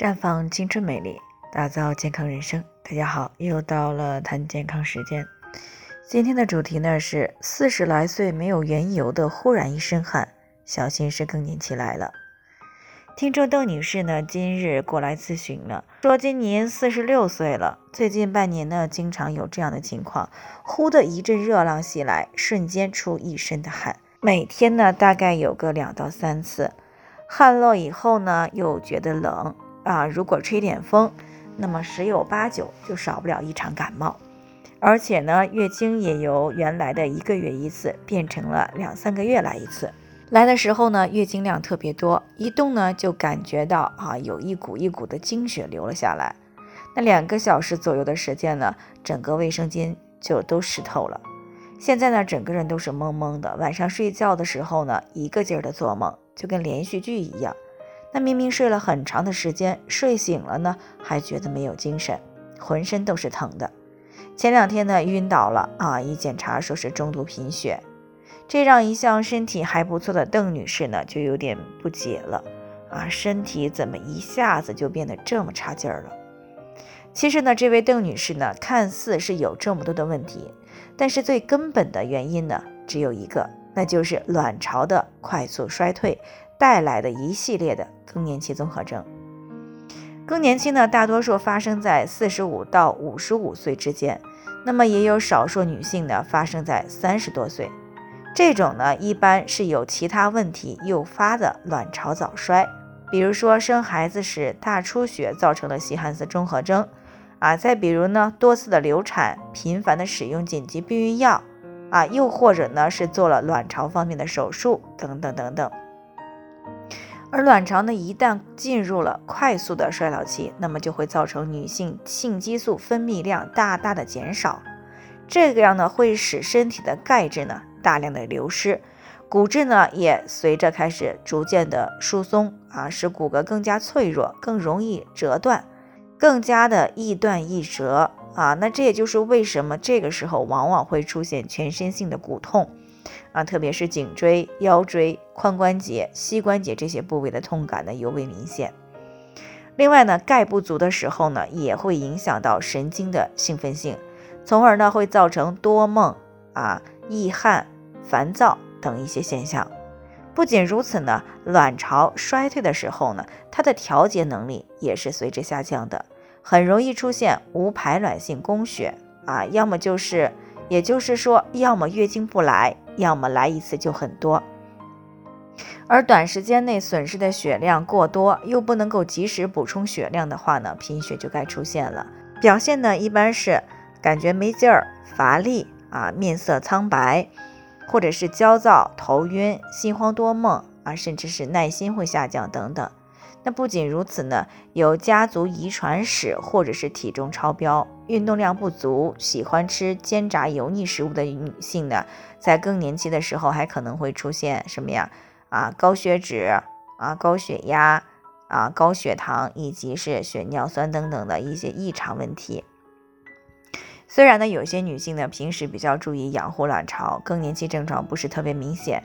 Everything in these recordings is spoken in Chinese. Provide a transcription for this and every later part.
绽放青春美丽，打造健康人生。大家好，又到了谈健康时间。今天的主题呢是四十来岁没有缘由的忽然一身汗，小心是更年期来了。听众邓女士呢今日过来咨询了，说今年四十六岁了，最近半年呢经常有这样的情况，忽的一阵热浪袭来，瞬间出一身的汗，每天呢大概有个两到三次，汗落以后呢又觉得冷。啊，如果吹点风，那么十有八九就少不了一场感冒，而且呢，月经也由原来的一个月一次变成了两三个月来一次。来的时候呢，月经量特别多，一动呢就感觉到啊，有一股一股的经血流了下来。那两个小时左右的时间呢，整个卫生间就都湿透了。现在呢，整个人都是懵懵的，晚上睡觉的时候呢，一个劲儿的做梦，就跟连续剧一样。那明明睡了很长的时间，睡醒了呢，还觉得没有精神，浑身都是疼的。前两天呢，晕倒了啊，一检查说是中度贫血，这让一向身体还不错的邓女士呢，就有点不解了啊，身体怎么一下子就变得这么差劲儿了？其实呢，这位邓女士呢，看似是有这么多的问题，但是最根本的原因呢，只有一个，那就是卵巢的快速衰退。带来的一系列的更年期综合征。更年期呢，大多数发生在四十五到五十五岁之间，那么也有少数女性呢发生在三十多岁。这种呢，一般是有其他问题诱发的卵巢早衰，比如说生孩子时大出血造成的西汉斯综合征啊，再比如呢多次的流产、频繁的使用紧急避孕药啊，又或者呢是做了卵巢方面的手术等等等等。而卵巢呢，一旦进入了快速的衰老期，那么就会造成女性性激素分泌量大大的减少，这个样呢会使身体的钙质呢大量的流失，骨质呢也随着开始逐渐的疏松啊，使骨骼更加脆弱，更容易折断，更加的易断易折啊。那这也就是为什么这个时候往往会出现全身性的骨痛。啊，特别是颈椎、腰椎、髋关节、膝关节这些部位的痛感呢尤为明显。另外呢，钙不足的时候呢，也会影响到神经的兴奋性，从而呢会造成多梦啊、易汗、烦躁等一些现象。不仅如此呢，卵巢衰退的时候呢，它的调节能力也是随之下降的，很容易出现无排卵性宫血啊，要么就是。也就是说，要么月经不来，要么来一次就很多，而短时间内损失的血量过多，又不能够及时补充血量的话呢，贫血就该出现了。表现呢，一般是感觉没劲儿、乏力啊，面色苍白，或者是焦躁、头晕、心慌多梦啊，甚至是耐心会下降等等。那不仅如此呢，有家族遗传史或者是体重超标、运动量不足、喜欢吃煎炸油腻食物的女性呢，在更年期的时候还可能会出现什么呀？啊，高血脂啊，高血压啊，高血糖以及是血尿酸等等的一些异常问题。虽然呢，有些女性呢平时比较注意养护卵巢，更年期症状不是特别明显。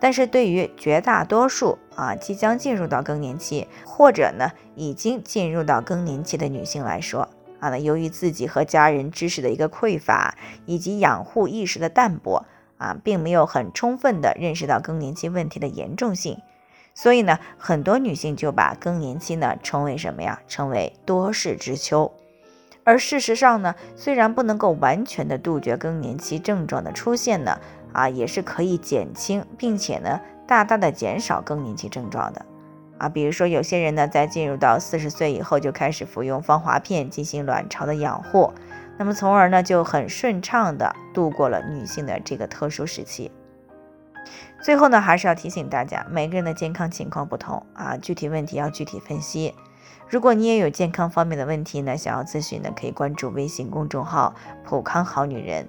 但是对于绝大多数啊即将进入到更年期，或者呢已经进入到更年期的女性来说啊，那由于自己和家人知识的一个匮乏，以及养护意识的淡薄啊，并没有很充分的认识到更年期问题的严重性，所以呢，很多女性就把更年期呢称为什么呀？称为多事之秋。而事实上呢，虽然不能够完全的杜绝更年期症状的出现呢。啊，也是可以减轻，并且呢，大大的减少更年期症状的。啊，比如说有些人呢，在进入到四十岁以后，就开始服用芳华片进行卵巢的养护，那么从而呢，就很顺畅的度过了女性的这个特殊时期。最后呢，还是要提醒大家，每个人的健康情况不同啊，具体问题要具体分析。如果你也有健康方面的问题呢，想要咨询呢，可以关注微信公众号“普康好女人”。